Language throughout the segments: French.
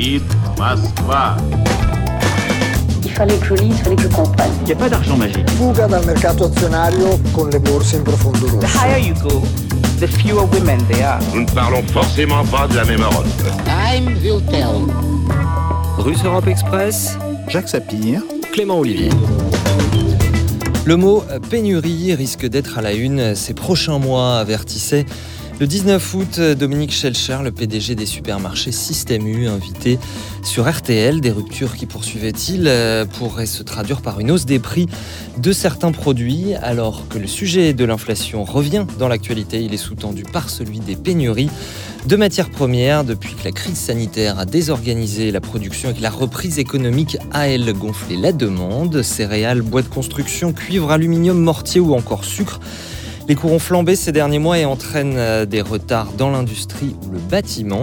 Valladolid, Moskva. Il fallait que je lise, il fallait que je comprenne. Il n'y a pas d'argent magique. Fuga dal mercato azionario con le borse in profondo rosso. The higher you go, the fewer women there are. Nous ne parlons forcément pas de la même Europe. Time will tell. Russe Europe Express, Jacques Sapir, Clément Olivier. Le mot pénurie risque d'être à la une ces prochains mois, avertissait le 19 août, Dominique Schelcher, le PDG des supermarchés Système U, invité sur RTL. Des ruptures qui poursuivait-il euh, pourraient se traduire par une hausse des prix de certains produits, alors que le sujet de l'inflation revient dans l'actualité. Il est sous-tendu par celui des pénuries de matières premières depuis que la crise sanitaire a désorganisé la production et que la reprise économique a, elle, gonflé la demande. Céréales, bois de construction, cuivre, aluminium, mortier ou encore sucre les cours ont flambé ces derniers mois et entraînent euh, des retards dans l'industrie ou le bâtiment.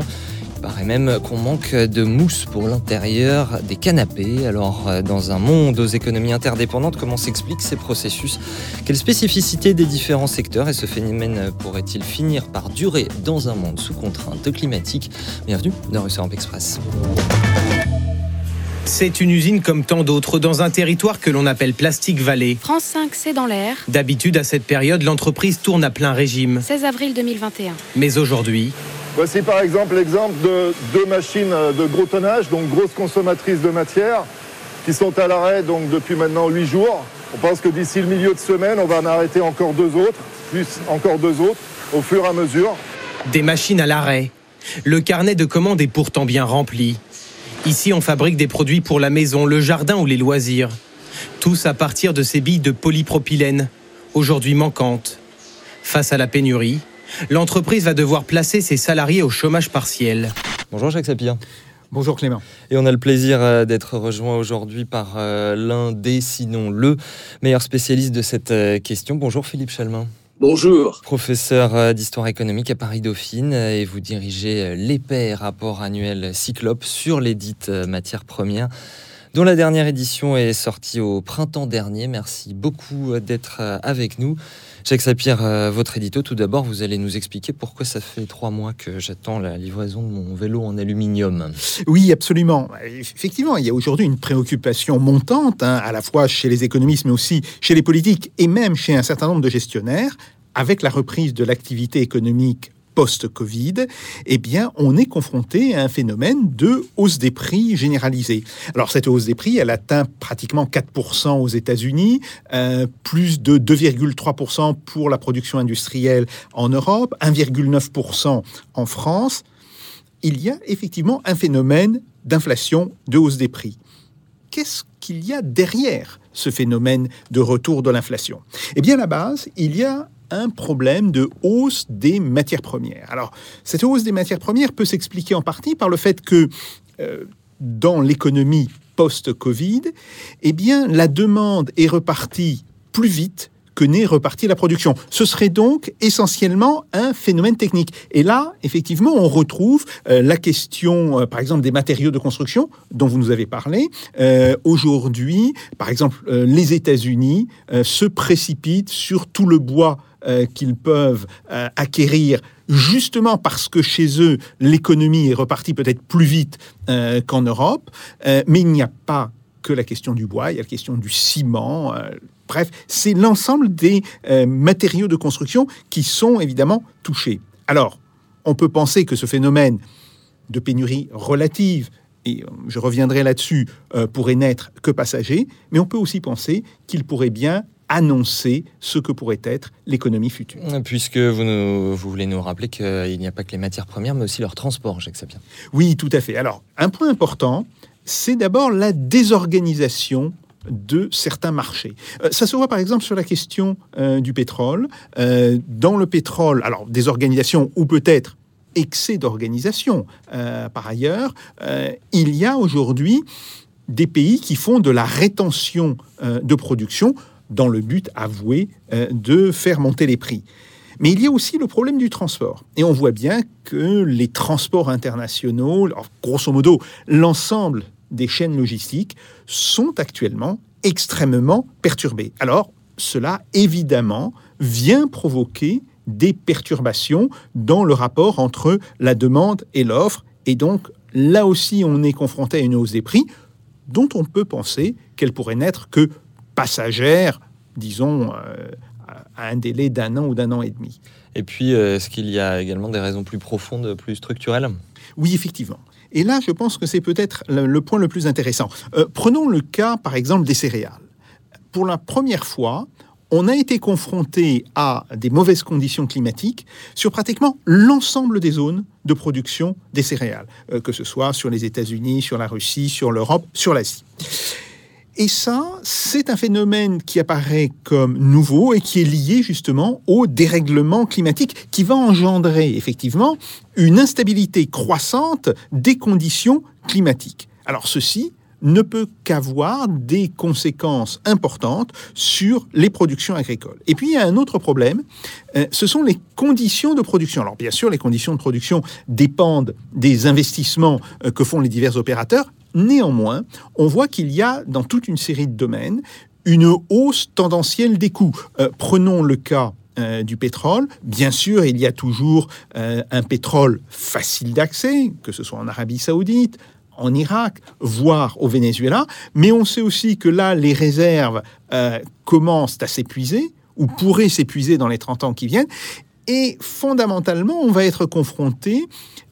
Il paraît même qu'on manque de mousse pour l'intérieur des canapés. Alors, euh, dans un monde aux économies interdépendantes, comment s'expliquent ces processus? Quelle spécificité des différents secteurs? Et ce phénomène pourrait-il finir par durer dans un monde sous contrainte climatique? Bienvenue dans Russe Express. C'est une usine comme tant d'autres dans un territoire que l'on appelle Plastique Valley. France 5, c'est dans l'air. D'habitude, à cette période, l'entreprise tourne à plein régime. 16 avril 2021. Mais aujourd'hui, Voici par exemple l'exemple de deux machines de gros tonnage, donc grosses consommatrices de matière, qui sont à l'arrêt donc depuis maintenant 8 jours. On pense que d'ici le milieu de semaine, on va en arrêter encore deux autres, plus encore deux autres, au fur et à mesure. des machines à l'arrêt. Le carnet de commandes est pourtant bien rempli. Ici, on fabrique des produits pour la maison, le jardin ou les loisirs. Tous à partir de ces billes de polypropylène, aujourd'hui manquantes. Face à la pénurie, l'entreprise va devoir placer ses salariés au chômage partiel. Bonjour Jacques Sapir. Bonjour Clément. Et on a le plaisir euh, d'être rejoint aujourd'hui par euh, l'un des, sinon le meilleur spécialiste de cette euh, question. Bonjour Philippe Chalmin. Bonjour. Professeur euh, d'histoire économique à Paris-Dauphine euh, et vous dirigez euh, l'épais rapport annuel Cyclope sur les dites matières premières dont la dernière édition est sortie au printemps dernier. Merci beaucoup d'être avec nous. Jacques Sapir, euh, votre édito, tout d'abord, vous allez nous expliquer pourquoi ça fait trois mois que j'attends la livraison de mon vélo en aluminium. Oui, absolument. Effectivement, il y a aujourd'hui une préoccupation montante, hein, à la fois chez les économistes, mais aussi chez les politiques et même chez un certain nombre de gestionnaires, avec la reprise de l'activité économique post-Covid, eh bien, on est confronté à un phénomène de hausse des prix généralisée. Alors, cette hausse des prix, elle atteint pratiquement 4% aux États-Unis, euh, plus de 2,3% pour la production industrielle en Europe, 1,9% en France. Il y a effectivement un phénomène d'inflation, de hausse des prix. Qu'est-ce qu'il y a derrière ce phénomène de retour de l'inflation? Eh bien, à la base, il y a un problème de hausse des matières premières. Alors, cette hausse des matières premières peut s'expliquer en partie par le fait que euh, dans l'économie post-Covid, eh bien, la demande est repartie plus vite que n'est repartie la production. Ce serait donc essentiellement un phénomène technique. Et là, effectivement, on retrouve euh, la question, euh, par exemple, des matériaux de construction dont vous nous avez parlé. Aujourd'hui, par exemple, les États-Unis se précipitent sur tout le bois euh, qu'ils peuvent euh, acquérir justement parce que chez eux, l'économie est repartie peut-être plus vite euh, qu'en Europe. Mais il n'y a pas que la question du bois, il y a la question du ciment. bref, c'est l'ensemble des matériaux de construction qui sont évidemment touchés. Alors, on peut penser que ce phénomène de pénurie relative, et je reviendrai là-dessus, pourrait n'être que passager, mais on peut aussi penser qu'il pourrait bien annoncer ce que pourrait être l'économie future. Puisque vous, nous- vous voulez nous rappeler qu'il n'y a pas que les matières premières, mais aussi leur transport, Jacques Sapir. Oui, tout à fait. Alors, un point important, c'est d'abord la désorganisation de certains marchés. Euh, ça se voit par exemple sur la question euh, du pétrole. Euh, dans le pétrole, alors désorganisation ou peut-être excès d'organisation par ailleurs, il y a aujourd'hui des pays qui font de la rétention de production dans le but avoué euh, de faire monter les prix. Mais il y a aussi le problème du transport. Et on voit bien que les transports internationaux, grosso modo, l'ensemble des chaînes logistiques sont actuellement extrêmement perturbés. Alors, cela, évidemment, vient provoquer des perturbations dans le rapport entre la demande et l'offre, et donc là aussi, on est confronté à une hausse des prix dont on peut penser qu'elle pourrait n'être que passagère, disons, euh, à un délai d'un an ou d'un an et demi. Et puis, euh, est-ce qu'il y a également des raisons plus profondes, plus structurelles? Oui, effectivement. Et là, je pense que c'est peut-être le, le point le plus intéressant. Euh, prenons le cas, par exemple, des céréales. Pour la première fois, on a été confronté à des mauvaises conditions climatiques sur pratiquement l'ensemble des zones de production des céréales, euh, que ce soit sur les États-Unis, sur la Russie, sur l'Europe, sur l'Asie. Et ça, c'est un phénomène qui apparaît comme nouveau et qui est lié justement au dérèglement climatique qui va engendrer effectivement une instabilité croissante des conditions climatiques. Alors ceci ne peut qu'avoir des conséquences importantes sur les productions agricoles. Et puis il y a un autre problème, euh, ce sont les conditions de production. Alors bien sûr, les conditions de production dépendent des investissements euh, que font les divers opérateurs. Néanmoins, on voit qu'il y a dans toute une série de domaines une hausse tendancielle des coûts. Euh, prenons le cas euh, du pétrole. Bien sûr, il y a toujours euh, un pétrole facile d'accès, que ce soit en Arabie saoudite, en Irak, voire au Venezuela, mais on sait aussi que là, les réserves commencent à s'épuiser, ou pourraient s'épuiser dans les 30 ans qui viennent, et fondamentalement, on va être confronté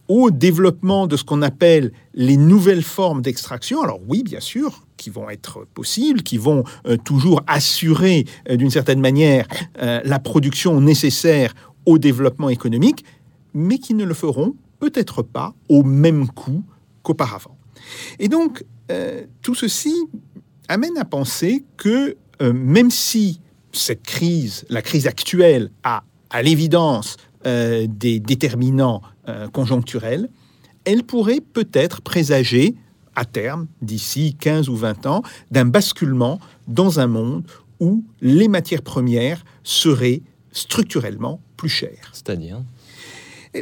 au développement de ce qu'on appelle les nouvelles formes d'extraction. Alors oui, bien sûr, qui vont être possibles, qui vont euh, toujours assurer euh, d'une certaine manière euh, la production nécessaire au développement économique, mais qui ne le feront peut-être pas au même coût qu'auparavant. Et donc, tout ceci amène à penser que même si cette crise, la crise actuelle, a à l'évidence des déterminants euh, conjoncturels, elle pourrait peut-être présager à terme, d'ici 15 ou 20 ans, d'un basculement dans un monde où les matières premières seraient structurellement plus chères. C'est-à-dire?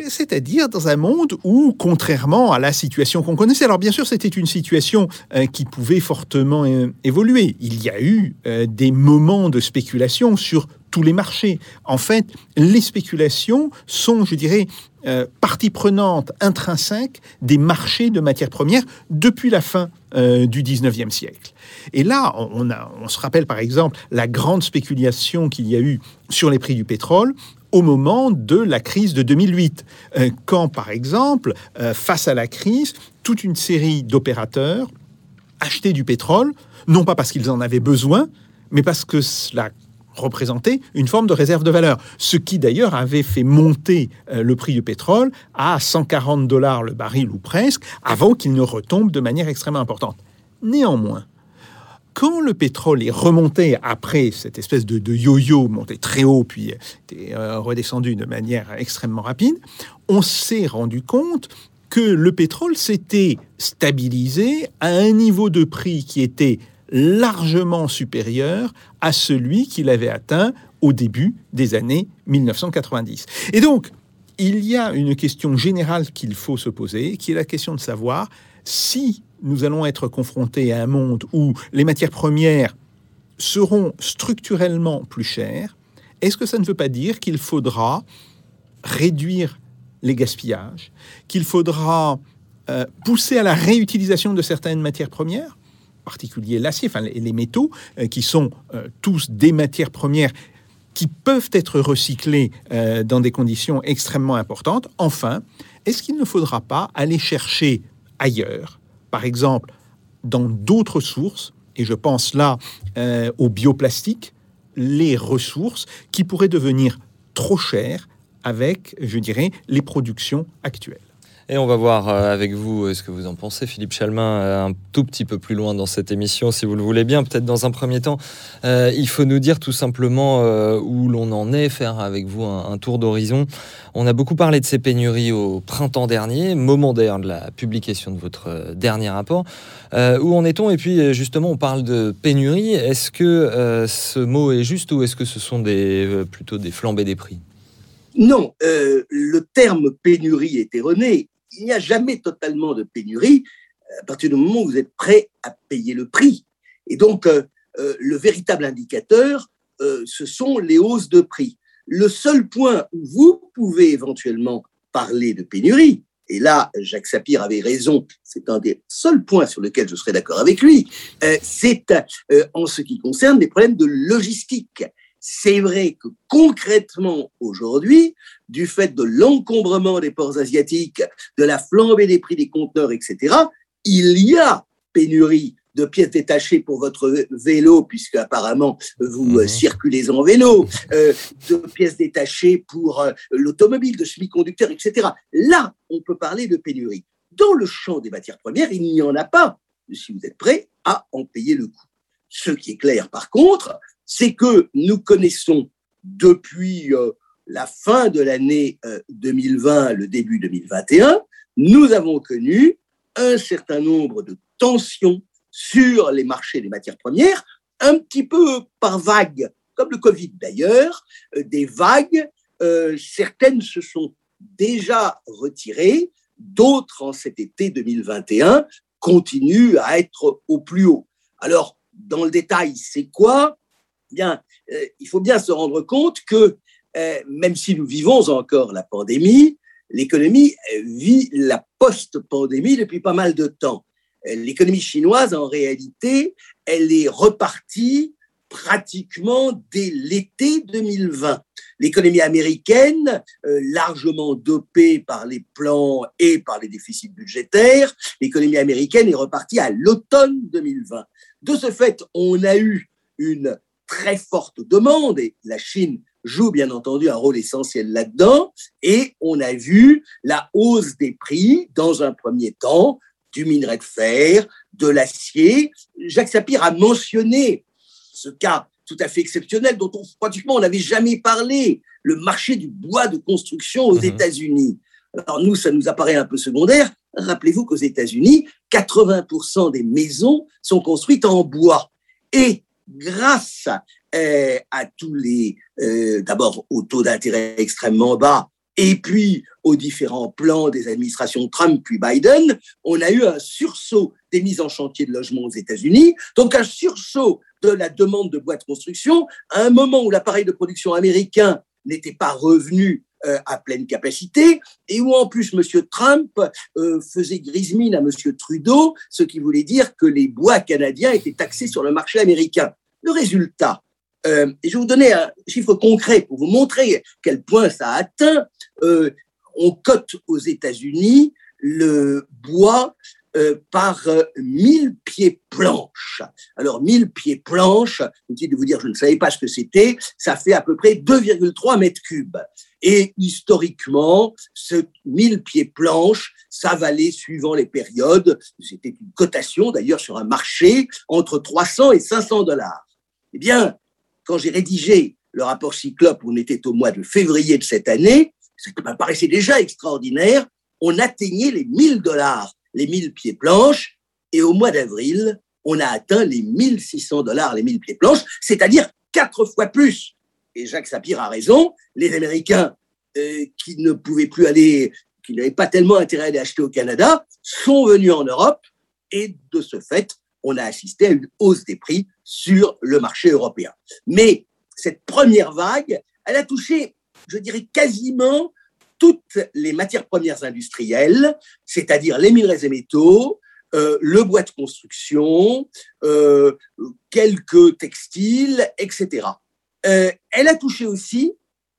C'est-à-dire dans un monde où, contrairement à la situation qu'on connaissait, alors bien sûr c'était une situation euh, qui pouvait fortement euh, évoluer. Il y a eu euh, des moments de spéculation sur tous les marchés. En fait, les spéculations sont, je dirais, euh, partie prenante intrinsèque des marchés de matières premières depuis la fin euh, du 19e siècle. Et là, on, se rappelle par exemple la grande spéculation qu'il y a eu sur les prix du pétrole au moment de la crise de 2008, euh, quand par exemple, face à la crise, toute une série d'opérateurs achetaient du pétrole, non pas parce qu'ils en avaient besoin, mais parce que cela représentait une forme de réserve de valeur, ce qui d'ailleurs avait fait monter euh, le prix du pétrole à 140 dollars le baril ou presque, avant qu'il ne retombe de manière extrêmement importante. Néanmoins, quand le pétrole est remonté après cette espèce de, yo-yo monté très haut puis était euh, redescendu de manière extrêmement rapide, on s'est rendu compte que le pétrole s'était stabilisé à un niveau de prix qui était largement supérieur à celui qu'il avait atteint au début des années 1990. Et donc, il y a une question générale qu'il faut se poser, qui est la question de savoir si nous allons être confrontés à un monde où les matières premières seront structurellement plus chères, est-ce que ça ne veut pas dire qu'il faudra réduire les gaspillages, qu'il faudra euh, pousser à la réutilisation de certaines matières premières, particulier l'acier, les, métaux, euh, qui sont euh, tous des matières premières qui peuvent être recyclées euh, dans des conditions extrêmement importantes. Enfin, est-ce qu'il ne faudra pas aller chercher ailleurs, par exemple dans d'autres sources, et je pense là au bioplastique, les ressources qui pourraient devenir trop chères avec, je dirais, les productions actuelles? Et on va voir euh, avec vous euh, ce que vous en pensez, Philippe Chalmin, euh, un tout petit peu plus loin dans cette émission, si vous le voulez bien. Peut-être dans un premier temps, il faut nous dire tout simplement où l'on en est, faire avec vous un, tour d'horizon. On a beaucoup parlé de ces pénuries au printemps dernier, moment d'ailleurs de la publication de votre dernier rapport. Où en est-on? Et puis justement, on parle de pénurie. Est-ce que ce mot est juste ou est-ce que ce sont des, plutôt des flambées des prix? Non, le terme pénurie est erroné. Il n'y a jamais totalement de pénurie euh, à partir du moment où vous êtes prêt à payer le prix. Et donc, euh, euh, le véritable indicateur, ce sont les hausses de prix. Le seul point où vous pouvez éventuellement parler de pénurie, et là, Jacques Sapir avait raison, c'est un des seuls points sur lesquels je serais d'accord avec lui, c'est en ce qui concerne les problèmes de logistique. C'est vrai que concrètement, aujourd'hui, du fait de l'encombrement des ports asiatiques, de la flambée des prix des conteneurs, etc., il y a pénurie de pièces détachées pour votre vélo, puisque apparemment vous euh, circulez en vélo, euh, de pièces détachées pour euh, l'automobile, de semi-conducteurs, etc. Là, on peut parler de pénurie. Dans le champ des matières premières, il n'y en a pas, si vous êtes prêt à en payer le coût. Ce qui est clair, par contre, c'est que nous connaissons depuis la fin de l'année 2020, le début 2021, nous avons connu un certain nombre de tensions sur les marchés des matières premières, un petit peu par vagues, comme le Covid d'ailleurs, euh, des vagues, euh, certaines se sont déjà retirées, d'autres en cet été 2021 continuent à être au plus haut. Alors, dans le détail, c'est quoi? Bien, euh, il faut bien se rendre compte que même si nous vivons encore la pandémie, l'économie vit la post-pandémie depuis pas mal de temps l'économie chinoise, en réalité, elle est repartie pratiquement dès l'été 2020. L'économie américaine, euh, largement dopée par les plans et par les déficits budgétaires, l'économie américaine est repartie à l'automne 2020. De ce fait, on a eu une très forte demande et la Chine joue bien entendu un rôle essentiel là-dedans et on a vu la hausse des prix dans un premier temps du minerai de fer, de l'acier. Jacques Sapir a mentionné ce cas tout à fait exceptionnel dont on, pratiquement on n'avait jamais parlé, le marché du bois de construction aux mhm. États-Unis. Alors nous, ça nous apparaît un peu secondaire. Rappelez-vous qu'aux États-Unis, 80% des maisons sont construites en bois. Et grâce euh, à tous les, euh, d'abord au taux d'intérêt extrêmement bas, et puis aux différents plans des administrations Trump puis Biden, on a eu un sursaut des mises en chantier de logements aux États-Unis, donc un sursaut de la demande de bois de construction à un moment où l'appareil de production américain n'était pas revenu euh, à pleine capacité et où en plus M. Trump euh, faisait grise mine à M. Trudeau, ce qui voulait dire que les bois canadiens étaient taxés sur le marché américain. Le résultat, euh, et je vais vous donner un chiffre concret pour vous montrer quel point ça a atteint. On cote aux États-Unis le bois euh, par 1000 pieds planches. Alors 1000 pieds planches, inutile de vous dire, je ne savais pas ce que c'était, ça fait à peu près 2,3 mètres cubes. Et historiquement, ce 1000 pieds planches, ça valait, suivant les périodes, c'était une cotation d'ailleurs sur un marché, entre 300 et 500 dollars. Eh bien, quand j'ai rédigé le rapport Cyclope, on était au mois de février de cette année, qui me paraissait déjà extraordinaire, on atteignait les 1000 dollars, les 1000 pieds planches, et au mois d'avril, on a atteint les 1600 dollars, les 1000 pieds planches, c'est-à-dire quatre fois plus. Et Jacques Sapir a raison, les Américains euh, qui ne pouvaient plus aller, qui n'avaient pas tellement intérêt à aller acheter au Canada, sont venus en Europe, et de ce fait, on a assisté à une hausse des prix sur le marché européen. Mais cette première vague, elle a touché, je dirais, quasiment toutes les matières premières industrielles, c'est-à-dire les minerais et métaux, euh, le bois de construction, euh, quelques textiles, etc. Euh, elle a touché aussi,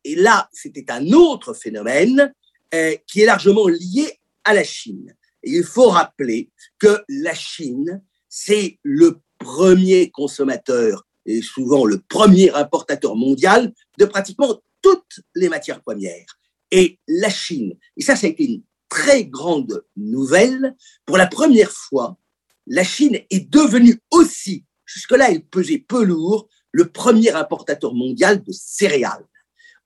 et là c'était un autre phénomène, qui est largement lié à la Chine. Il faut rappeler que la Chine, c'est le premier consommateur et souvent le premier importateur mondial de pratiquement toutes les matières premières. Et la Chine, et ça, ça a été une très grande nouvelle, pour la première fois, la Chine est devenue aussi, jusque-là elle pesait peu lourd, le premier importateur mondial de céréales.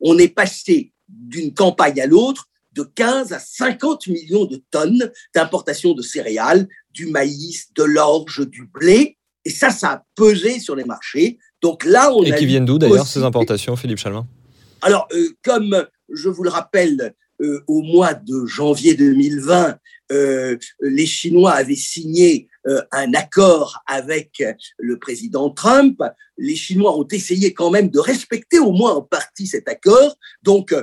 On est passé d'une campagne à l'autre de 15 à 50 millions de tonnes d'importation de céréales, du maïs, de l'orge, du blé. Et ça, ça a pesé sur les marchés. Donc là, on Et qui viennent d'où d'ailleurs ces importations, Philippe Chalmin? Alors, euh, comme je vous le rappelle, euh, au mois de janvier 2020, euh, les Chinois avaient signé un accord avec le président Trump. Les Chinois ont essayé quand même de respecter au moins en partie cet accord. Donc,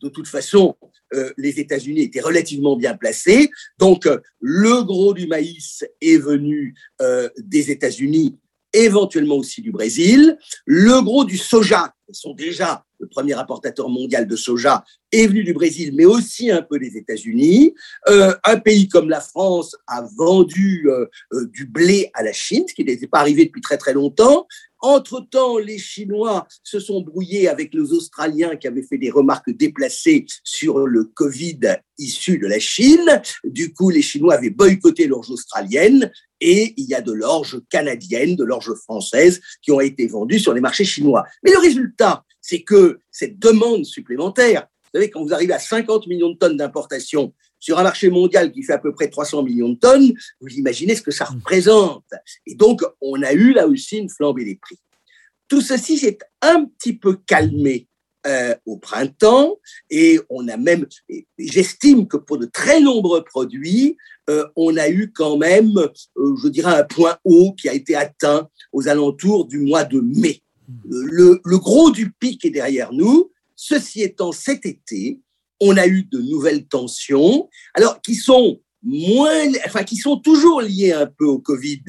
de toute façon, euh, les États-Unis étaient relativement bien placés. Donc, euh, le gros du maïs est venu euh, des États-Unis, éventuellement aussi du Brésil. Le gros du soja, ils sont déjà le premier importateur mondial de soja, est venu du Brésil, mais aussi un peu des États-Unis. Euh, un pays comme la France a vendu euh, euh, du blé à la Chine, ce qui n'était pas arrivé depuis très très longtemps. Entre-temps, les Chinois se sont brouillés avec les Australiens qui avaient fait des remarques déplacées sur le Covid issu de la Chine. Du coup, les Chinois avaient boycotté l'orge australienne et il y a de l'orge canadienne, de l'orge française qui ont été vendues sur les marchés chinois. Mais le résultat, c'est que cette demande supplémentaire, vous savez, quand vous arrivez à 50 millions de tonnes d'importation sur un marché mondial qui fait à peu près 300 millions de tonnes, vous imaginez ce que ça représente. Et donc, on a eu là aussi une flambée des prix. Tout ceci s'est un petit peu calmé euh, au printemps et on a même, j'estime que pour de très nombreux produits, euh, on a eu quand même, euh, je dirais, un point haut qui a été atteint aux alentours du mois de mai. Le, le gros du pic est derrière nous. Ceci étant, cet été, on a eu de nouvelles tensions, alors qui sont moins, enfin qui sont toujours liées un peu au Covid,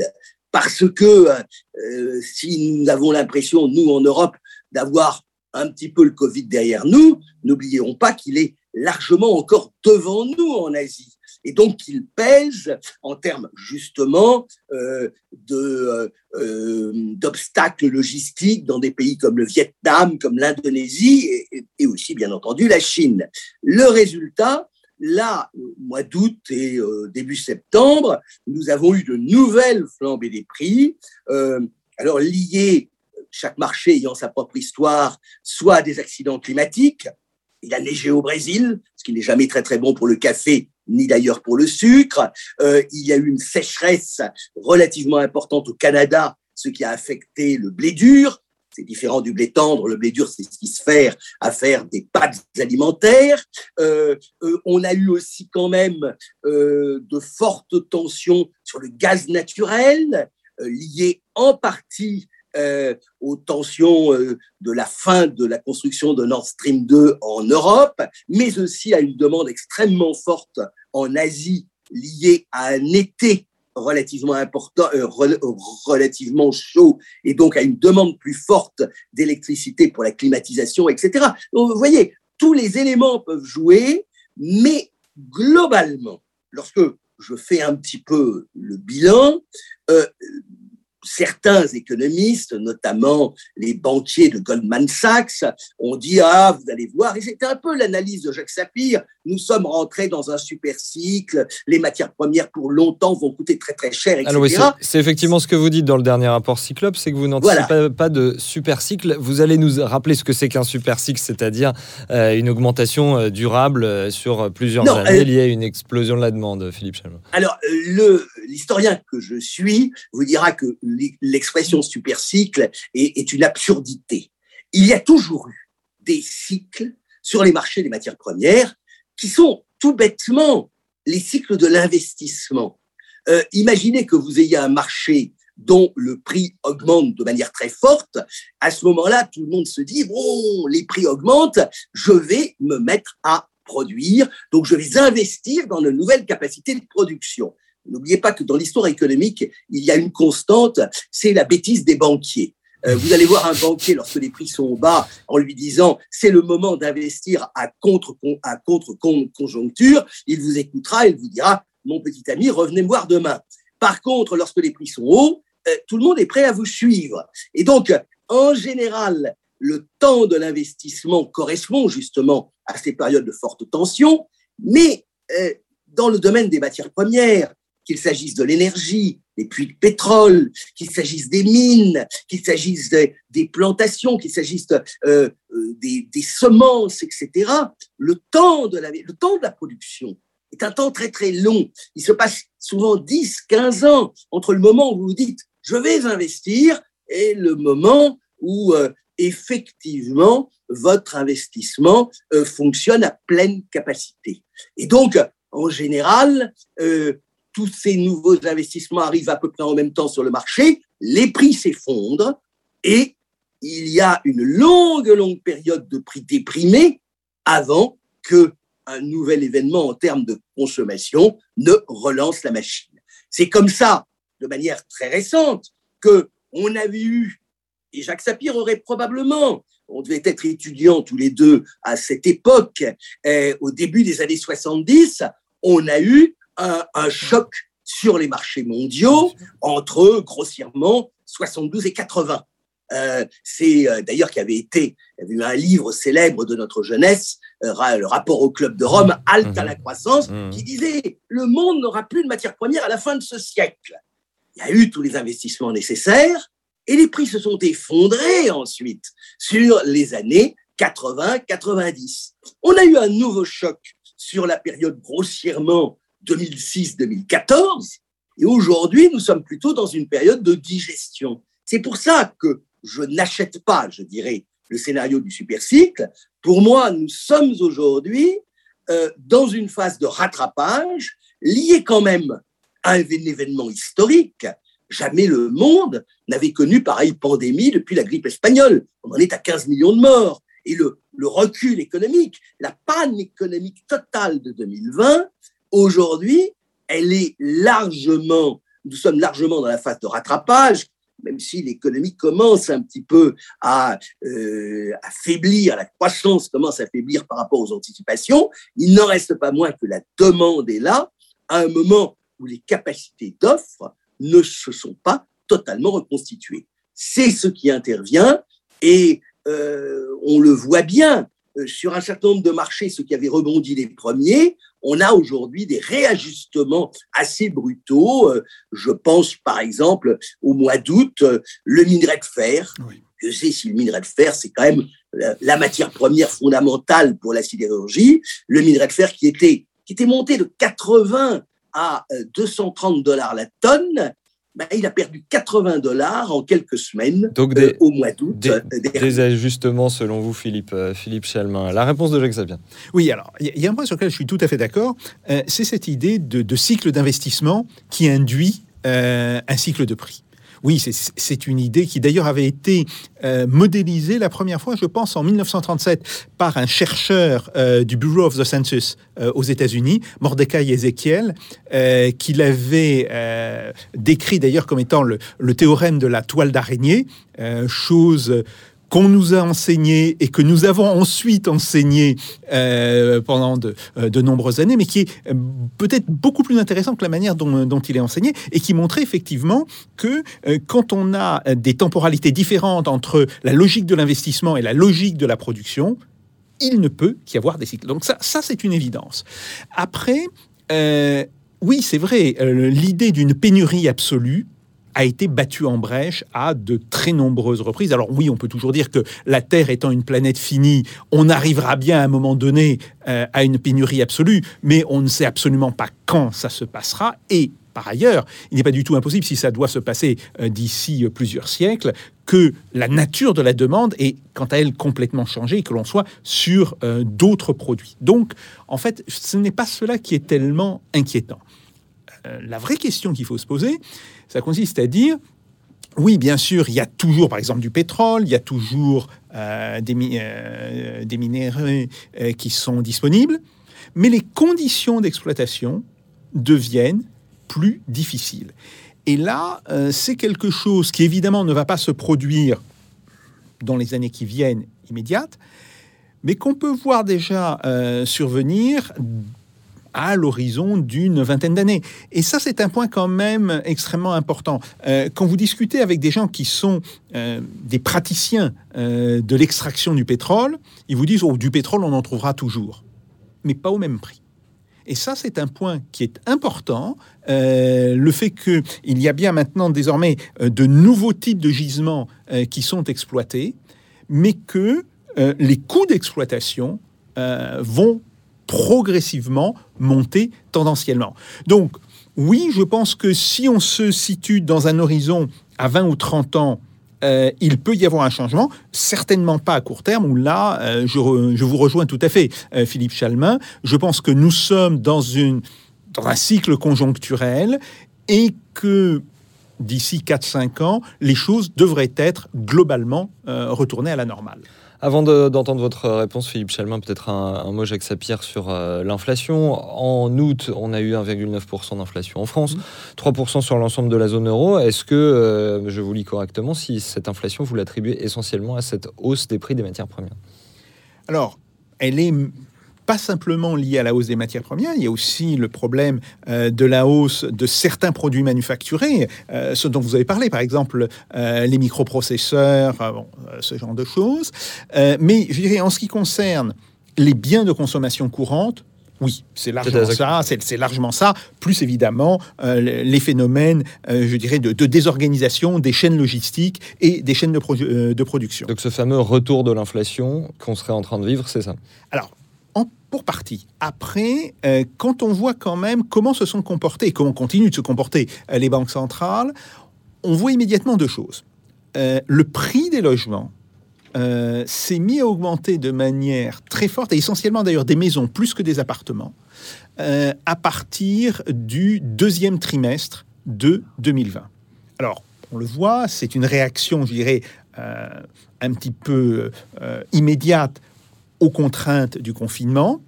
parce que euh, si nous avons l'impression, nous en Europe, d'avoir un petit peu le Covid derrière nous, n'oublions pas qu'il est largement encore devant nous en Asie. Et donc qu'il pèse en termes justement euh, de, euh, d'obstacles logistiques dans des pays comme le Vietnam, comme l'Indonésie et, aussi bien entendu la Chine. Le résultat, là, mois d'août et euh, début septembre, nous avons eu de nouvelles flambées des prix, euh, alors liées chaque marché ayant sa propre histoire, soit à des accidents climatiques, il a neigé au Brésil, ce qui n'est jamais très très bon pour le café, ni d'ailleurs pour le sucre. Euh, il y a eu une sécheresse relativement importante au Canada, ce qui a affecté le blé dur. C'est différent du blé tendre. Le blé dur, c'est ce qui se fait à faire des pâtes alimentaires. Euh, euh, on a eu aussi quand même de fortes tensions sur le gaz naturel, liées en partie euh, aux tensions euh, de la fin de la construction de Nord Stream 2 en Europe, mais aussi à une demande extrêmement forte en Asie liée à un été relativement important, euh, relativement chaud, et donc à une demande plus forte d'électricité pour la climatisation, etc. Donc, vous voyez, tous les éléments peuvent jouer, mais globalement, lorsque je fais un petit peu le bilan, euh, certains économistes, notamment les banquiers de Goldman Sachs, ont dit Ah, vous allez voir, et c'était un peu l'analyse de Jacques Sapir nous sommes rentrés dans un super cycle, les matières premières pour longtemps vont coûter très très cher, etc. Alors oui, c'est effectivement ce que vous dites dans le dernier rapport Cyclope, c'est que vous n'anticipez voilà. pas, de super cycle. Vous allez nous rappeler ce que c'est qu'un super cycle, c'est-à-dire euh, une augmentation euh, durable euh, sur plusieurs non, années euh, liée à une explosion de la demande, Philippe Chalmot. Alors, l'historien que je suis vous dira que l'expression super cycle est, est une absurdité. Il y a toujours eu des cycles sur les marchés des matières premières qui sont tout bêtement les cycles de l'investissement. Euh, imaginez que vous ayez un marché dont le prix augmente de manière très forte. À ce moment-là, tout le monde se dit, bon, les prix augmentent, je vais me mettre à produire, donc je vais investir dans de nouvelles capacités de production. N'oubliez pas que dans l'histoire économique, il y a une constante, c'est la bêtise des banquiers. Euh, vous allez voir un banquier lorsque les prix sont bas en lui disant c'est le moment d'investir à contre à contre conjoncture, il vous écoutera, il vous dira mon petit ami revenez me voir demain. Par contre, lorsque les prix sont hauts, euh, tout le monde est prêt à vous suivre. Et donc, en général, le temps de l'investissement correspond justement à ces périodes de forte tension, mais euh, dans le domaine des matières premières, qu'il s'agisse de l'énergie, des puits de pétrole, qu'il s'agisse des mines, qu'il s'agisse des, plantations, qu'il s'agisse euh, des, des, semences, etc. Le temps, de la, le temps de la production est un temps très très long. Il se passe souvent 10, 15 ans entre le moment où vous vous dites je vais investir et le moment où euh, effectivement votre investissement euh, fonctionne à pleine capacité. Et donc, en général, euh, tous ces nouveaux investissements arrivent à peu près en même temps sur le marché, les prix s'effondrent et il y a une longue, longue période de prix déprimés avant que un nouvel événement en termes de consommation ne relance la machine. C'est comme ça, de manière très récente, que on avait eu, et Jacques Sapir aurait probablement, on devait être étudiants tous les deux à cette époque, eh, au début des années 70, on a eu un, un choc sur les marchés mondiaux entre grossièrement 72 et 80. Euh, c'est euh, d'ailleurs qui avait été, il y avait eu un livre célèbre de notre jeunesse, euh, le rapport au club de Rome, Halte à la croissance, Mmh. qui disait le monde n'aura plus de matières premières à la fin de ce siècle. Il y a eu tous les investissements nécessaires et les prix se sont effondrés ensuite sur les années 80-90. On a eu un nouveau choc sur la période grossièrement 2006-2014 et aujourd'hui nous sommes plutôt dans une période de digestion. C'est pour ça que je n'achète pas, je dirais, le scénario du supercycle. Pour moi, nous sommes aujourd'hui euh, dans une phase de rattrapage liée quand même à un événement historique. Jamais le monde n'avait connu pareille pandémie depuis la grippe espagnole. On en est à 15 millions de morts. Et le, le recul économique, la panne économique totale de 2020, aujourd'hui, elle est largement, nous sommes largement dans la phase de rattrapage même si l'économie commence un petit peu à, euh, à faiblir, la croissance commence à faiblir par rapport aux anticipations, il n'en reste pas moins que la demande est là à un moment où les capacités d'offre ne se sont pas totalement reconstituées. C'est ce qui intervient et euh, on le voit bien euh, sur un certain nombre de marchés, ceux qui avaient rebondi les premiers, on a aujourd'hui des réajustements assez brutaux. Euh, Je pense par exemple au mois d'août, euh, le minerai de fer. Oui. Je sais si le minerai de fer, c'est quand même la- matière première fondamentale pour la sidérurgie. Le minerai de fer qui était, qui était monté de 80 à euh, 230 dollars la tonne, ben, il a perdu 80 dollars en quelques semaines Donc euh, des, au mois d'août. des- euh, dernier. des ajustements selon vous, Philippe, euh, Philippe Chalmin. La réponse de Jacques Sapien. Oui, alors, il y a- il y a un point sur lequel je suis tout à fait d'accord, euh, c'est cette idée de, de cycle d'investissement qui induit euh, un cycle de prix. Oui, c'est- une idée qui d'ailleurs avait été euh, modélisée la première fois, je pense, en 1937 par un chercheur euh, du Bureau of the Census euh, aux États-Unis, Mordecai Ezekiel, qui l'avait décrit d'ailleurs comme étant le, le théorème de la toile d'araignée, chose qu'on nous a enseigné et que nous avons ensuite enseigné euh, pendant de, euh, de nombreuses années, mais qui est euh, peut-être beaucoup plus intéressant que la manière dont, il est enseigné et qui montrait effectivement que quand on a des temporalités différentes entre la logique de l'investissement et la logique de la production, il ne peut qu'y avoir des cycles. Donc ça, ça c'est une évidence. Après, oui, c'est vrai, l'idée d'une pénurie absolue a été battue en brèche à de très nombreuses reprises. Alors oui, on peut toujours dire que la Terre étant une planète finie, on arrivera bien à un moment donné euh, à une pénurie absolue, mais on ne sait absolument pas quand ça se passera. Et par ailleurs, il n'est pas du tout impossible, si ça doit se passer euh, d'ici euh, plusieurs siècles, que la nature de la demande est, quant à elle, complètement changée et que l'on soit sur d'autres produits. Donc, en fait, ce n'est pas cela qui est tellement inquiétant. La vraie question qu'il faut se poser, ça consiste à dire, oui, bien sûr, il y a toujours, par exemple, du pétrole, il y a toujours euh, euh, des minéraux euh, qui sont disponibles, mais les conditions d'exploitation deviennent plus difficiles. Et là, c'est quelque chose qui évidemment ne va pas se produire dans les années qui viennent immédiates, mais qu'on peut voir déjà survenir à l'horizon d'une vingtaine d'années. Et ça, c'est un point quand même extrêmement important. Euh, quand vous discutez avec des gens qui sont euh, des praticiens euh, de l'extraction du pétrole, ils vous disent, oh, du pétrole, on en trouvera toujours, mais pas au même prix. Et ça, c'est un point qui est important. Le fait qu'il y a bien maintenant désormais de nouveaux types de gisements qui sont exploités, mais que les coûts d'exploitation vont progressivement monter tendanciellement. Donc, oui, je pense que si on se situe dans un horizon à 20 ou 30 ans, euh, il peut y avoir un changement, certainement pas à court terme, où là, euh, je, je vous rejoins tout à fait, euh, Philippe Chalmin. Je pense que nous sommes dans, une, dans un cycle conjoncturel et que d'ici 4-5 ans, les choses devraient être globalement retournées à la normale. Avant d'entendre votre réponse, Philippe Chalmin, peut-être un, mot, Jacques Sapir, sur euh, l'inflation. En août, on a eu 1,9% d'inflation en France, 3% mmh. sur l'ensemble de la zone euro. Est-ce que, euh, je vous lis correctement, si cette inflation, vous l'attribuez essentiellement à cette hausse des prix des matières premières? Alors, elle est pas simplement lié à la hausse des matières premières, il y a aussi le problème euh, de la hausse de certains produits manufacturés, euh, ce dont vous avez parlé, par exemple euh, les microprocesseurs, ce genre de choses. mais je dirais en ce qui concerne les biens de consommation courante, oui, c'est largement ça, c'est largement ça, plus évidemment les phénomènes, je dirais, de, désorganisation des chaînes logistiques et des chaînes de, de production. Donc ce fameux retour de l'inflation qu'on serait en train de vivre, c'est ça? Alors, pour partie. Après, euh, quand on voit quand même comment se sont comportés, comment continuent de se comporter euh, les banques centrales, on voit immédiatement deux choses. Euh, le prix des logements s'est mis à augmenter de manière très forte, et essentiellement d'ailleurs des maisons plus que des appartements, à partir du deuxième trimestre de 2020. Alors, on le voit, c'est une réaction, je dirais, un petit peu immédiate aux contraintes du confinement,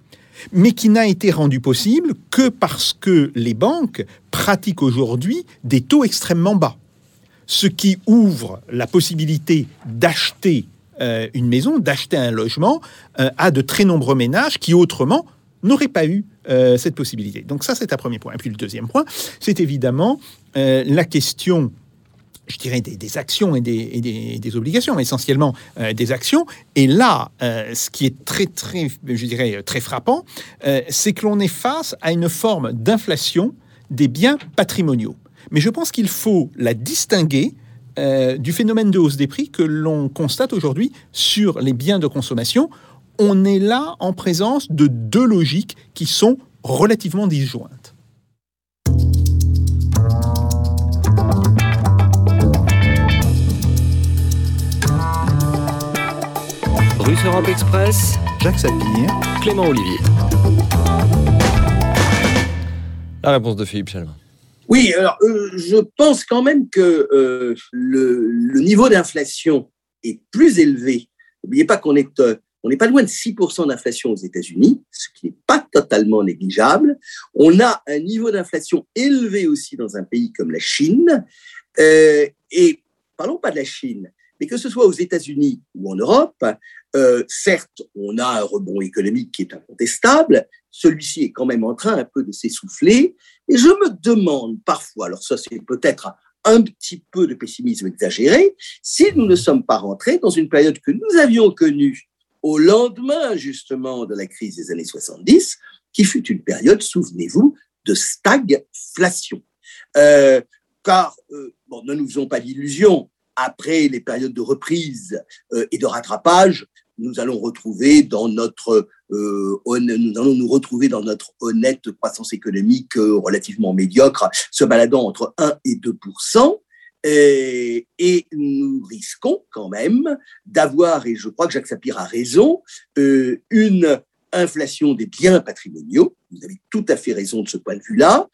mais qui n'a été rendu possible que parce que les banques pratiquent aujourd'hui des taux extrêmement bas, ce qui ouvre la possibilité d'acheter euh, une maison, d'acheter un logement euh, à de très nombreux ménages qui autrement n'auraient pas eu euh, cette possibilité. Donc ça, c'est un premier point. Et puis le deuxième point, c'est évidemment la question je dirais, des, actions et des, obligations, essentiellement euh, des actions. Et là, euh, ce qui est très, très, je dirais, très frappant, euh, c'est que l'on est face à une forme d'inflation des biens patrimoniaux. Mais je pense qu'il faut la distinguer du phénomène de hausse des prix que l'on constate aujourd'hui sur les biens de consommation. On est là en présence de deux logiques qui sont relativement disjointes. Russe Europe Express, Jacques Sapir, Clément Olivier. La réponse de Philippe Chalmin. Oui, alors euh, je pense quand même que euh, le, niveau d'inflation est plus élevé. N'oubliez pas qu'on est, euh, on n'est pas loin de 6% d'inflation aux États-Unis, ce qui n'est pas totalement négligeable. On a un niveau d'inflation élevé aussi dans un pays comme la Chine. et parlons pas de la Chine, mais que ce soit aux États-Unis ou en Europe, euh, certes, on a un rebond économique qui est incontestable, celui-ci est quand même en train un peu de s'essouffler, et je me demande parfois, alors ça c'est peut-être un petit peu de pessimisme exagéré, si nous ne sommes pas rentrés dans une période que nous avions connue au lendemain justement de la crise des années 70, qui fut une période, souvenez-vous, de stagflation. Euh, car, euh, bon, ne nous faisons pas d'illusions, après les périodes de reprise euh, et de rattrapage, nous allons retrouver dans notre euh, nous allons nous retrouver dans notre honnête croissance économique euh, relativement médiocre, se baladant entre 1 et 2 et, et nous risquons quand même d'avoir, et je crois que Jacques Sapir a raison, une inflation des biens patrimoniaux. Vous avez tout à fait raison de ce point de vue-là,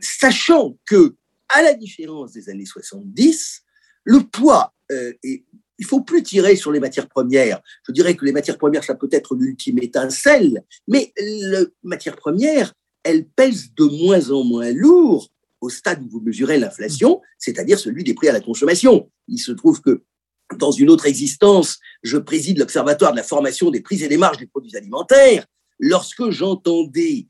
sachant que, à la différence des années 70, le poids, euh, et il faut plus tirer sur les matières premières. Je dirais que les matières premières, ça peut être l'ultime étincelle, mais les matières premières, elles pèsent de moins en moins lourd au stade où vous mesurez l'inflation, c'est-à-dire celui des prix à la consommation. Il se trouve que dans une autre existence, je préside l'Observatoire de la formation des prix et des marges des produits alimentaires. Lorsque j'entendais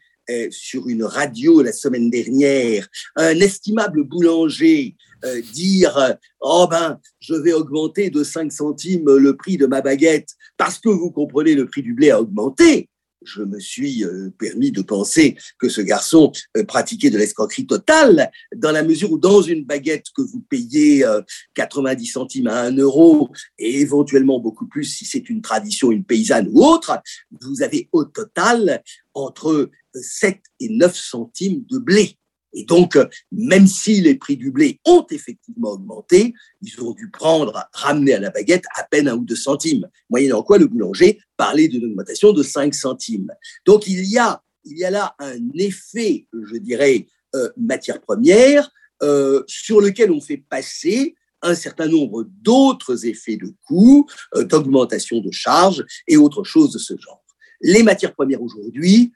sur une radio la semaine dernière. Un estimable boulanger euh, dire oh ben je vais augmenter de 5 centimes le prix de ma baguette parce que vous comprenez le prix du blé a augmenté je me suis euh, permis de penser que ce garçon euh, pratiquait de l'escroquerie totale, dans la mesure où dans une baguette que vous payez 90 centimes à 1 euro, et éventuellement beaucoup plus si c'est une tradition, une paysanne ou autre, vous avez au total entre 7 et 9 centimes de blé. Et donc, même si les prix du blé ont effectivement augmenté, ils ont dû prendre, ramener à la baguette à peine un ou deux centimes. Moyennant quoi, le boulanger parlait d'une augmentation de 5 centimes. Donc, il y a, il y a là un effet, je dirais, euh, matière première, euh, sur lequel on fait passer un certain nombre d'autres effets de coût, euh, d'augmentation de charges et autres choses de ce genre. Les matières premières aujourd'hui,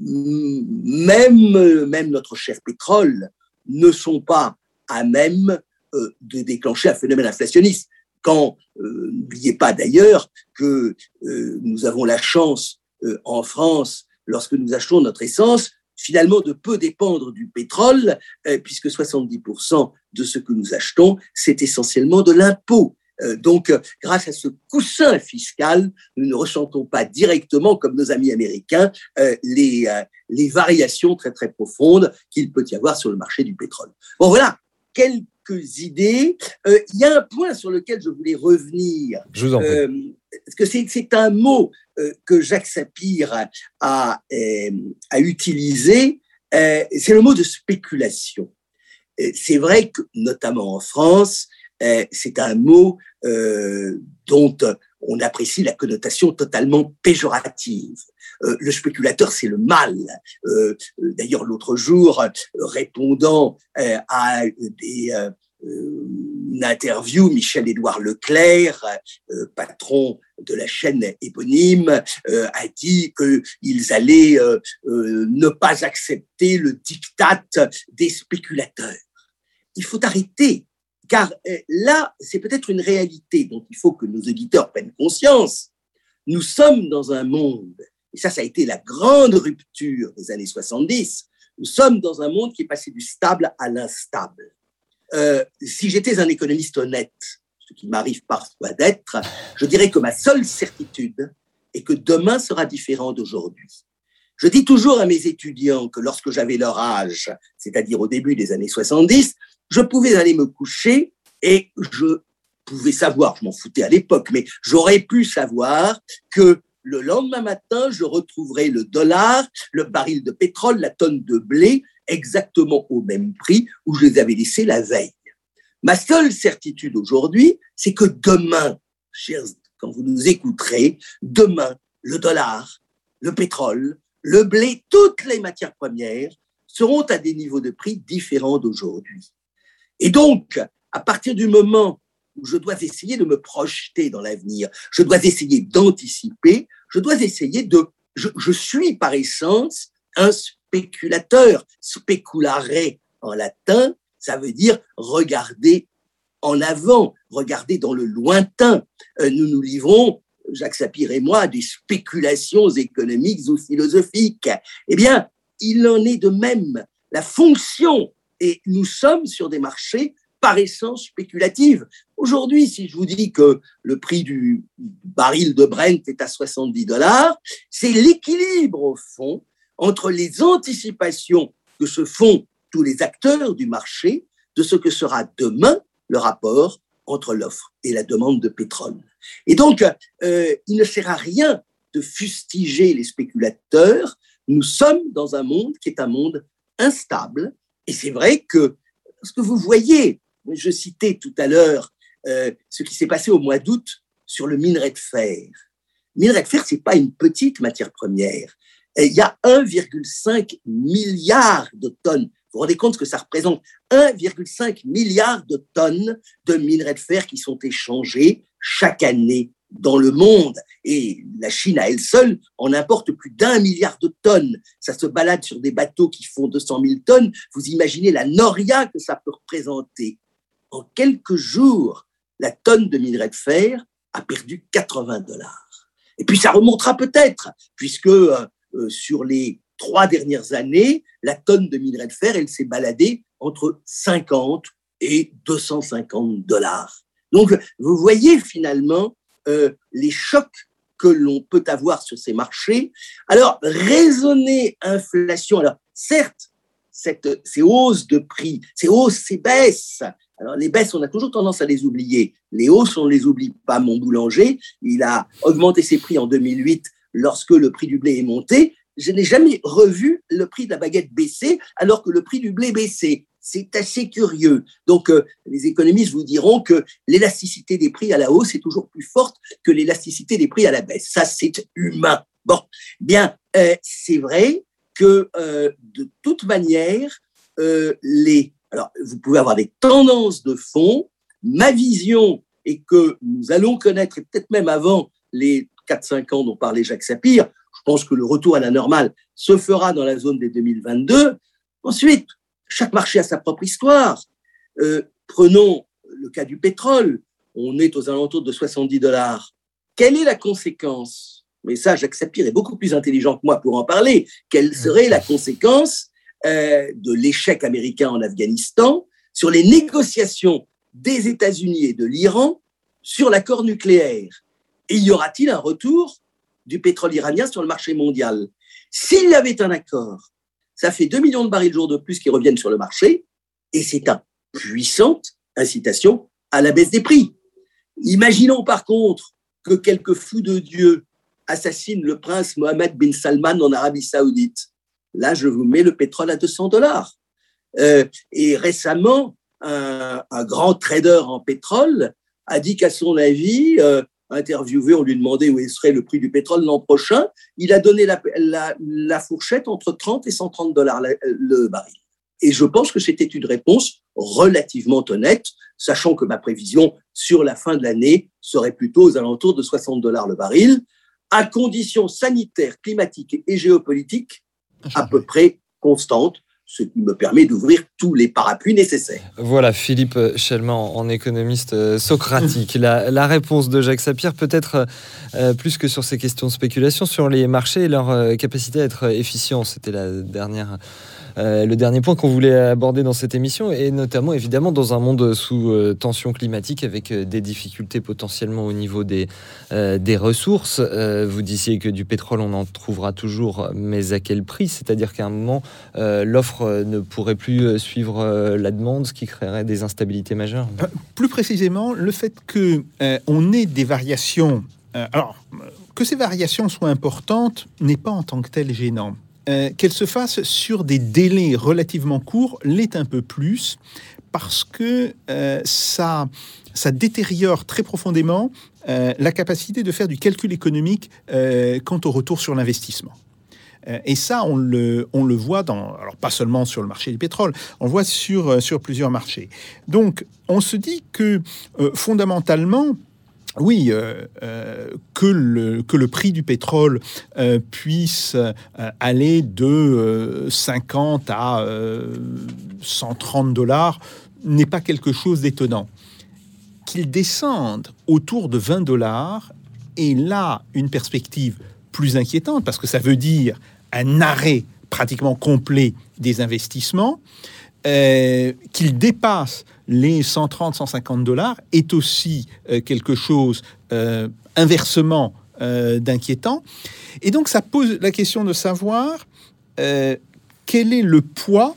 même, même notre cher pétrole, ne sont pas à même euh, de déclencher un phénomène inflationniste. Quand, euh, n'oubliez pas d'ailleurs que euh, nous avons la chance en France, lorsque nous achetons notre essence, finalement de peu dépendre du pétrole, puisque 70% de ce que nous achetons, c'est essentiellement de l'impôt. Donc, grâce à ce coussin fiscal, nous ne ressentons pas directement, comme nos amis américains, les, les variations très très profondes qu'il peut y avoir sur le marché du pétrole. Bon, voilà quelques idées. Euh, il y a un point sur lequel je voulais revenir. Je vous en prie. Euh, parce que c'est un mot euh, que Jacques Sapir a, a utilisé, c'est le mot de spéculation. C'est vrai que, notamment en France, c'est un mot dont on apprécie la connotation totalement péjorative. Euh, le spéculateur, c'est le mal. Euh, d'ailleurs, l'autre jour, répondant euh, à des, une interview, Michel-Édouard Leclerc, patron de la chaîne éponyme, a dit qu'ils allaient ne pas accepter le diktat des spéculateurs. Il faut arrêter car là, c'est peut-être une réalité dont il faut que nos auditeurs prennent conscience. Nous sommes dans un monde et ça, ça a été la grande rupture des années 70, nous sommes dans un monde qui est passé du stable à l'instable. Euh, si j'étais un économiste honnête, ce qui m'arrive parfois d'être, je dirais que ma seule certitude est que demain sera différent d'aujourd'hui. Je dis toujours à mes étudiants que lorsque j'avais leur âge, c'est-à-dire au début des années 70, je pouvais aller me coucher et je pouvais savoir, je m'en foutais à l'époque, mais j'aurais pu savoir que le lendemain matin, je retrouverai le dollar, le baril de pétrole, la tonne de blé, exactement au même prix où je les avais laissés la veille. Ma seule certitude aujourd'hui, c'est que demain, chers, quand vous nous écouterez, demain, le dollar, le pétrole, le blé, toutes les matières premières seront à des niveaux de prix différents d'aujourd'hui. Et donc, à partir du moment où je dois essayer de me projeter dans l'avenir, je dois essayer d'anticiper, je dois essayer de... Je, suis par essence un spéculateur. Speculare en latin, ça veut dire regarder en avant, regarder dans le lointain. Euh, nous nous livrons, Jacques Sapir et moi, des spéculations économiques ou philosophiques. Eh bien, il en est de même. La fonction, et nous sommes sur des marchés par essence spéculative. Aujourd'hui, si je vous dis que le prix du baril de Brent est à 70 dollars, c'est l'équilibre au fond entre les anticipations que se font tous les acteurs du marché de ce que sera demain le rapport entre l'offre et la demande de pétrole. Et donc, euh, il ne sert à rien de fustiger les spéculateurs. Nous sommes dans un monde qui est un monde instable. Et c'est vrai que, ce que vous voyez, je citais tout à l'heure euh, ce qui s'est passé au mois d'août sur le minerai de fer. Le minerai de fer, c'est pas une petite matière première. il y a 1,5 milliard de tonnes. Vous rendez compte que ça représente 1,5 milliard de tonnes de minerai de fer qui sont échangés chaque année dans le monde. Et la Chine à elle seule en importe plus d'un milliard de tonnes. Ça se balade sur des bateaux qui font 200 000 tonnes. Vous imaginez la noria que ça peut représenter en quelques jours, la tonne de minerai de fer a perdu 80 dollars. Et puis ça remontera peut-être, puisque euh, euh, sur les trois dernières années, la tonne de minerai de fer, elle s'est baladée entre 50 et 250 dollars. Donc, vous voyez finalement euh, les chocs que l'on peut avoir sur ces marchés. Alors, raisonner inflation, alors certes, ces hausses de prix, ces hausses, ces baisses, alors, les baisses, on a toujours tendance à les oublier. Les hausses, on ne les oublie pas. Mon boulanger, il a augmenté ses prix en 2008 lorsque le prix du blé est monté. Je n'ai jamais revu le prix de la baguette baisser alors que le prix du blé baissait. C'est assez curieux. Donc, euh, les économistes vous diront que l'élasticité des prix à la hausse est toujours plus forte que l'élasticité des prix à la baisse. Ça, c'est humain. Bon, bien, euh, c'est vrai que euh, de toute manière, les alors, vous pouvez avoir des tendances de fond ma vision est que nous allons connaître, et peut-être même avant les 4-5 ans dont parlait Jacques Sapir, pense que le retour à la normale se fera dans la zone des 2022. Ensuite, chaque marché a sa propre histoire. Euh, prenons le cas du pétrole. On est aux alentours de 70 dollars. Quelle est la conséquence? Mais ça, Jacques Sapir est beaucoup plus intelligent que moi pour en parler. Quelle serait la conséquence euh, de l'échec américain en Afghanistan sur les négociations des États-Unis et de l'Iran sur l'accord nucléaire? Et y aura-t-il un retour du pétrole iranien sur le marché mondial S'il y avait un accord, ça fait 2 millions de barils jour de plus qui reviennent sur le marché, et c'est une puissante incitation à la baisse des prix. Imaginons par contre que quelques fous de Dieu assassinent le prince Mohammed bin Salman en Arabie saoudite. Là, je vous mets le pétrole à 200 dollars. Euh, et récemment, un, grand trader en pétrole a dit qu'à son avis, euh, interviewé, on lui demandait où serait le prix du pétrole l'an prochain, il a donné la, fourchette entre 30 et 130 dollars le baril. Et je pense que c'était une réponse relativement honnête, sachant que ma prévision sur la fin de l'année serait plutôt aux alentours de 60 dollars le baril, à conditions sanitaires, climatiques et géopolitiques à peu près constantes, ce qui me permet d'ouvrir tous les parapluies nécessaires. Voilà, Philippe Chelman, en économiste euh, socratique. La, réponse de Jacques Sapir peut-être euh, plus que sur ces questions de spéculation, sur les marchés et leur euh, capacité à être efficients. C'était la dernière euh, le dernier point qu'on voulait aborder dans cette émission, et notamment évidemment dans un monde sous euh, tension climatique avec euh, des difficultés potentiellement au niveau des, ressources. vous disiez que du pétrole, on en trouvera toujours, mais à quel prix? C'est-à-dire qu'à un moment, l'offre ne pourrait plus suivre la demande, ce qui créerait des instabilités majeures? Plus précisément, le fait que on ait des variations. alors, que ces variations soient importantes n'est pas en tant que tel gênant. Euh, qu'elle se fasse sur des délais relativement courts l'est un peu plus parce que euh, ça, ça détériore très profondément euh, la capacité de faire du calcul économique quant au retour sur l'investissement. Et ça, on le, on le voit dans, alors pas seulement sur le marché du pétrole, on le voit sur, sur plusieurs marchés. Donc, on se dit que fondamentalement, oui, euh, euh, que, le, prix du pétrole euh, puisse aller de 50 à 130 dollars n'est pas quelque chose d'étonnant. Qu'il descende autour de 20 dollars est là une perspective plus inquiétante parce que ça veut dire un arrêt pratiquement complet des investissements, qu'il dépasse les 130-150 dollars est aussi euh, quelque chose euh, inversement euh, d'inquiétant. Et donc ça pose la question de savoir quel est le poids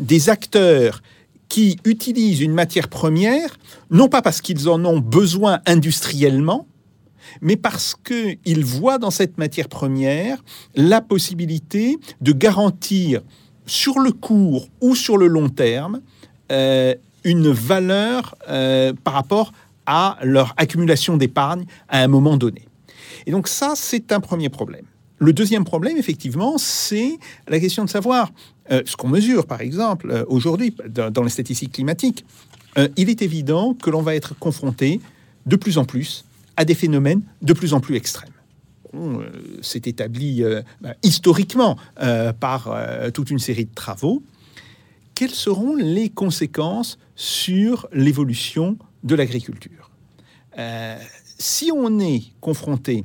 des acteurs qui utilisent une matière première, non pas parce qu'ils en ont besoin industriellement, mais parce qu'ils voient dans cette matière première la possibilité de garantir sur le court ou sur le long terme une valeur euh, par rapport à leur accumulation d'épargne à un moment donné. Et donc ça, c'est un premier problème. Le deuxième problème, effectivement, c'est la question de savoir euh, ce qu'on mesure, par exemple, euh, aujourd'hui dans, les statistiques climatiques. il est évident que l'on va être confronté de plus en plus à des phénomènes de plus en plus extrêmes. C'est établi bah, historiquement par toute une série de travaux quelles seront les conséquences sur l'évolution de l'agriculture euh, Si on est confronté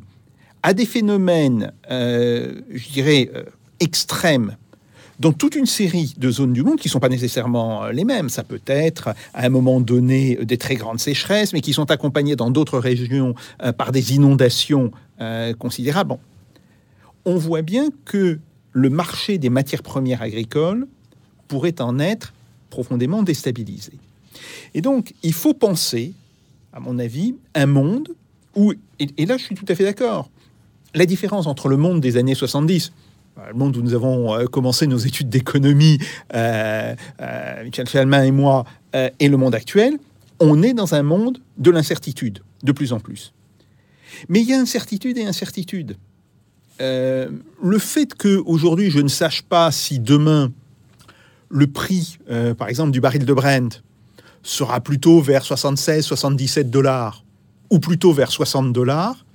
à des phénomènes, euh, je dirais, euh, extrêmes dans toute une série de zones du monde qui ne sont pas nécessairement les mêmes. Ça peut être à un moment donné des très grandes sécheresses, mais qui sont accompagnées dans d'autres régions par des inondations considérables. On voit bien que le marché des matières premières agricoles pourrait en être profondément déstabilisé. Et donc, il faut penser, à mon avis, un monde où, et, là je suis tout à fait d'accord, la différence entre le monde des années 70, euh, le monde où nous avons euh, commencé nos études d'économie, euh, Michel Feldman et moi, et le monde actuel, on est dans un monde de l'incertitude, de plus en plus. Mais il y a incertitude et incertitude. le fait que aujourd'hui je ne sache pas si demain le prix, euh, par exemple, du baril de Brent sera plutôt vers 76, 77 dollars, ou plutôt vers 60 dollars,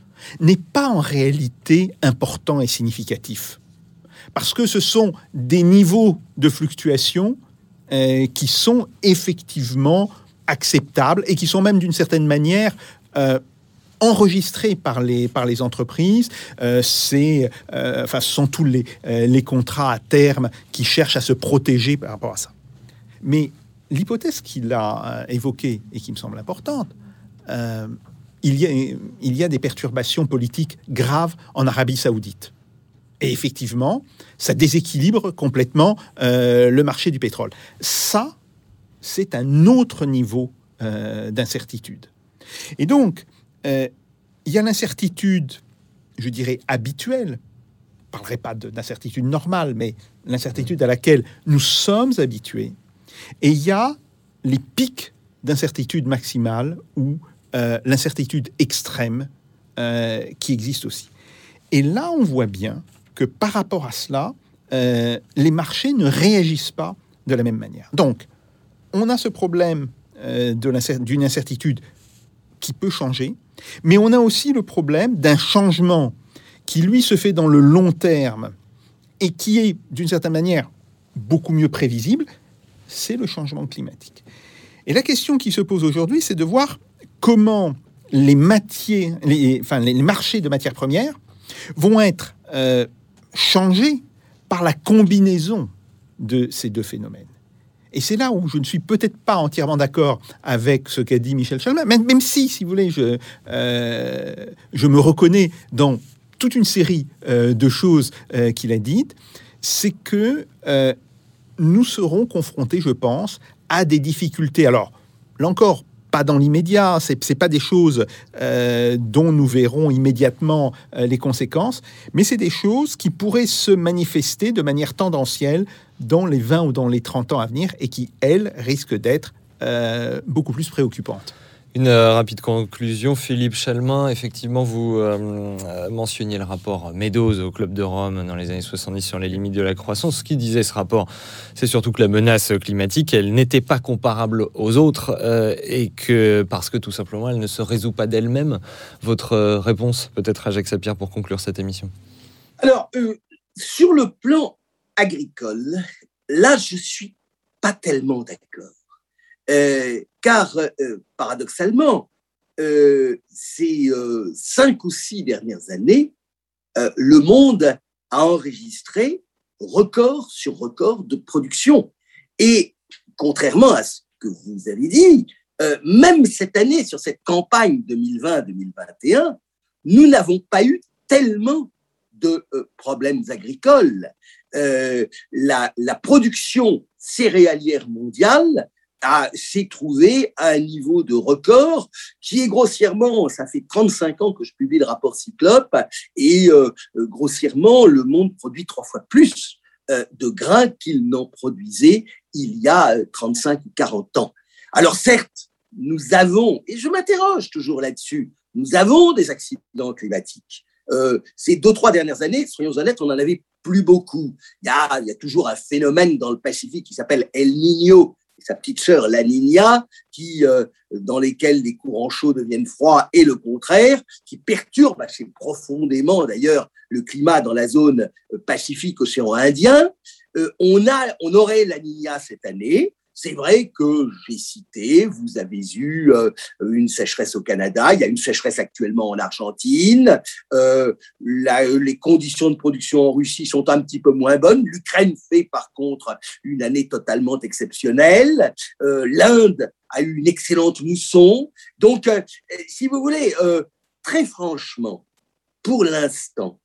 n'est pas en réalité important et significatif. Parce que ce sont des niveaux de fluctuation euh, qui sont effectivement acceptables et qui sont même d'une certaine manière euh, enregistrés par les, par les entreprises. Euh, c'est, euh, enfin, ce sont tous les, euh, les contrats à terme qui cherchent à se protéger par rapport à ça. Mais l'hypothèse qu'il a euh, évoquée et qui me semble importante, il, y a, il y a des perturbations politiques graves en Arabie saoudite. Et effectivement, ça déséquilibre complètement le marché du pétrole. Ça, c'est un autre niveau d'incertitude. Et donc, euh, il y a l'incertitude, je dirais, habituelle. Je ne parlerai pas de- d'incertitude normale, mais l'incertitude à laquelle nous sommes habitués. Et il y a les pics d'incertitude maximale ou euh, l'incertitude extrême euh, qui existent aussi. Et là, on voit bien que par rapport à cela, les marchés ne réagissent pas de la même manière. Donc, on a ce problème d'une incertitude qui peut changer, mais on a aussi le problème d'un changement qui, lui, se fait dans le long terme et qui est, d'une certaine manière, beaucoup mieux prévisible, c'est le changement climatique. Et la question qui se pose aujourd'hui, c'est de voir comment les, marchés de matières premières vont être euh, changés par la combinaison de ces deux phénomènes. Et c'est là où je ne suis peut-être pas entièrement d'accord avec ce qu'a dit Michel Chalmin, même, si, si vous voulez, je, euh, je me reconnais dans toute une série euh, de choses euh, qu'il a dites, c'est que nous serons confrontés, je pense, à des difficultés. Alors, là encore, pas dans l'immédiat, c'est c'est pas des choses euh, dont nous verrons immédiatement euh, les conséquences, mais c'est des choses qui pourraient se manifester de manière tendancielle dans les 20 ou dans les 30 ans à venir et qui, elles, risquent d'être euh, beaucoup plus préoccupantes. Une euh, rapide conclusion, Philippe Chalmin. Effectivement, vous euh, euh, mentionniez le rapport Meadows au Club de Rome dans les années 70 sur les limites de la croissance. Ce qui disait ce rapport, c'est surtout que la menace climatique, elle n'était pas comparable aux autres euh, et que parce que tout simplement, elle ne se résout pas d'elle-même. Votre réponse, peut-être à Jacques Sapir, pour conclure cette émission. Alors, sur le plan agricole, là, je suis pas tellement d'accord. Euh, car, euh, paradoxalement, euh, ces euh, cinq ou six dernières années, euh, le monde a enregistré record sur record de production. Et contrairement à ce que vous avez dit, euh, même cette année, sur cette campagne 2020-2021, nous n'avons pas eu tellement de euh, problèmes agricoles. Euh, la, production céréalière mondiale s'est trouvée à un niveau de record qui est grossièrement, ça fait 35 ans que je publie le rapport Cyclope, et euh, euh, grossièrement, le monde produit trois fois plus euh, de grains qu'il n'en produisait il y a euh, 35 ou 40 ans. Alors certes, nous avons, et je m'interroge toujours là-dessus, nous avons des accidents climatiques. Euh, ces deux, trois dernières années, soyons honnêtes, on n'en avait plus beaucoup. Il y, a, il y a toujours un phénomène dans le Pacifique qui s'appelle El Niño, sa petite sœur La Niña, qui, euh, dans lesquels les courants chauds deviennent froids et le contraire, qui perturbent assez profondément d'ailleurs le climat dans la zone euh, Pacifique, océan Indien. Euh, on, a, on aurait La Niña cette année. C'est vrai que j'ai cité, vous avez eu euh, une sécheresse au Canada, il y a une sécheresse actuellement en Argentine, euh, les conditions de production en Russie sont un petit peu moins bonnes, l'Ukraine fait par contre une année totalement exceptionnelle, Euh, l'Inde a eu une excellente mousson, donc si vous voulez, très franchement, pour l'instant,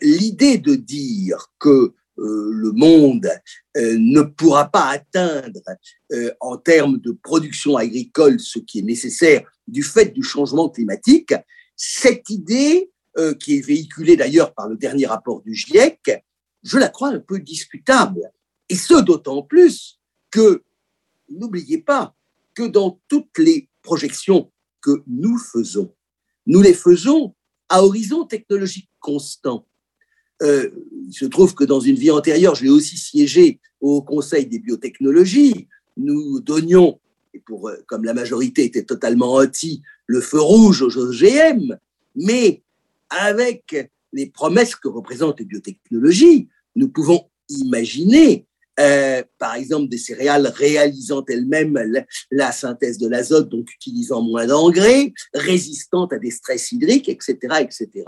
l'idée de dire que euh, le monde euh, ne pourra pas atteindre euh, en termes de production agricole ce qui est nécessaire du fait du changement climatique, cette idée, qui est véhiculée d'ailleurs par le dernier rapport du GIEC, je la crois un peu discutable. Et ce, d'autant plus que, n'oubliez pas, que dans toutes les projections que nous faisons, nous les faisons à horizon technologique constant. Euh, il se trouve que dans une vie antérieure, j'ai aussi siégé au Conseil des biotechnologies. Nous donnions et pour, euh, comme la majorité était totalement anti le feu rouge aux OGM, mais avec les promesses que représentent les biotechnologies, nous pouvons imaginer, euh, par exemple, des céréales réalisant elles-mêmes la, synthèse de l'azote, donc utilisant moins d'engrais, résistantes à des stress hydriques, etc., etc.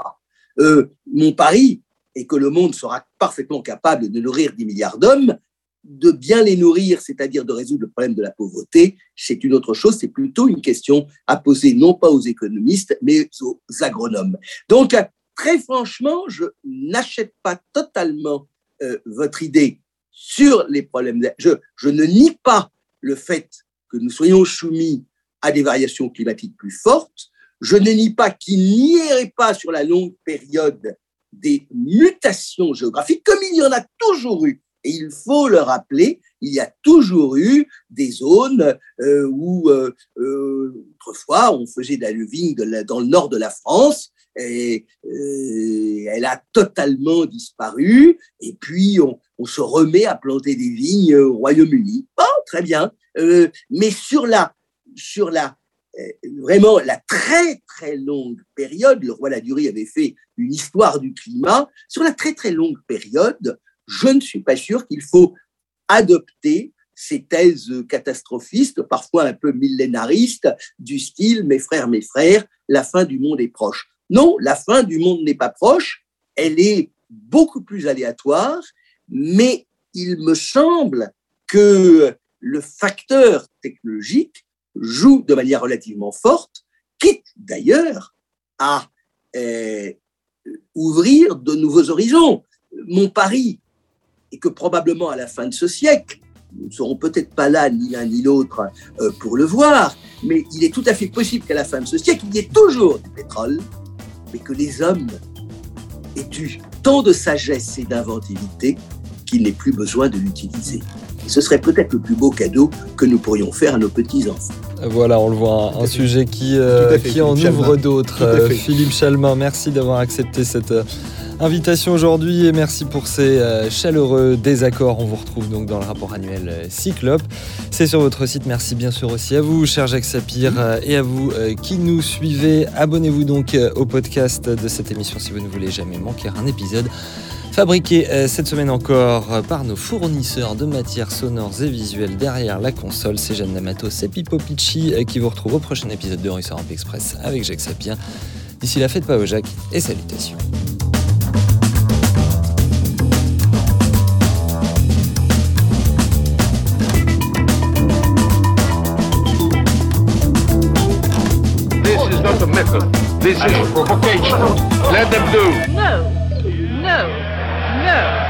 Euh, mon pari est que le monde sera parfaitement capable de nourrir 10 milliards d'hommes. De bien les nourrir, c'est-à-dire de résoudre le problème de la pauvreté, c'est une autre chose, c'est plutôt une question à poser non pas aux économistes, mais aux agronomes. Donc, très franchement, je n'achète pas totalement euh, votre idée sur les problèmes. Je, je ne nie pas le fait que nous soyons soumis à des variations climatiques plus fortes. Je ne nie pas qu'il n'y ait pas sur la longue période des mutations géographiques, comme il y en a toujours eu. Et il faut le rappeler, il y a toujours eu des zones euh, où euh, euh, autrefois on faisait de la la, dans le nord de la France et elle a totalement disparu. Et puis on, se remet à planter des vignes au Royaume-Uni. Bon, très bien. Mais sur la sur la vraiment la très très longue période, le roi Ladurie avait fait une histoire du climat, sur la très très longue période, je ne suis pas sûr qu'il faut adopter ces thèses catastrophistes, parfois un peu millénaristes, du style mes frères, mes frères, la fin du monde est proche. Non, la fin du monde n'est pas proche, elle est beaucoup plus aléatoire, mais il me semble que le facteur technologique joue de manière relativement forte, quitte d'ailleurs à euh, ouvrir de nouveaux horizons. Mon pari est que probablement à la fin de ce siècle, nous ne serons peut-être pas là, ni l'un ni l'autre, euh, pour le voir, mais il est tout à fait possible qu'à la fin de ce siècle, il y ait toujours du pétrole, mais que les hommes aient eu tant de sagesse et d'inventivité qu'il n'ait plus besoin de l'utiliser. Et ce serait peut-être le plus beau cadeau que nous pourrions faire à nos petits-enfants. Voilà, on le voit, un, un sujet qui, euh, fait, qui en ouvre d'autres. Euh, Philippe Chalmin, merci d'avoir accepté cette euh, invitation aujourd'hui et merci pour ces chaleureux désaccords. On vous retrouve donc dans le rapport annuel Cyclope. C'est sur votre site. Merci bien sûr aussi à vous, cher Jacques Sapir, et à vous qui nous suivez. Abonnez-vous donc au podcast de cette émission si vous ne voulez jamais manquer un épisode fabriqué cette semaine encore par nos fournisseurs de matières sonores et visuelles derrière la console. C'est Jeanne D'Amato, c'est Pipo Picci qui vous retrouve au prochain épisode de Russe Europe Express avec Jacques Sapien. D'ici là, faites pas au Jacques et salutations. This is not a method. This is provocation. Let them do. No. Yeah.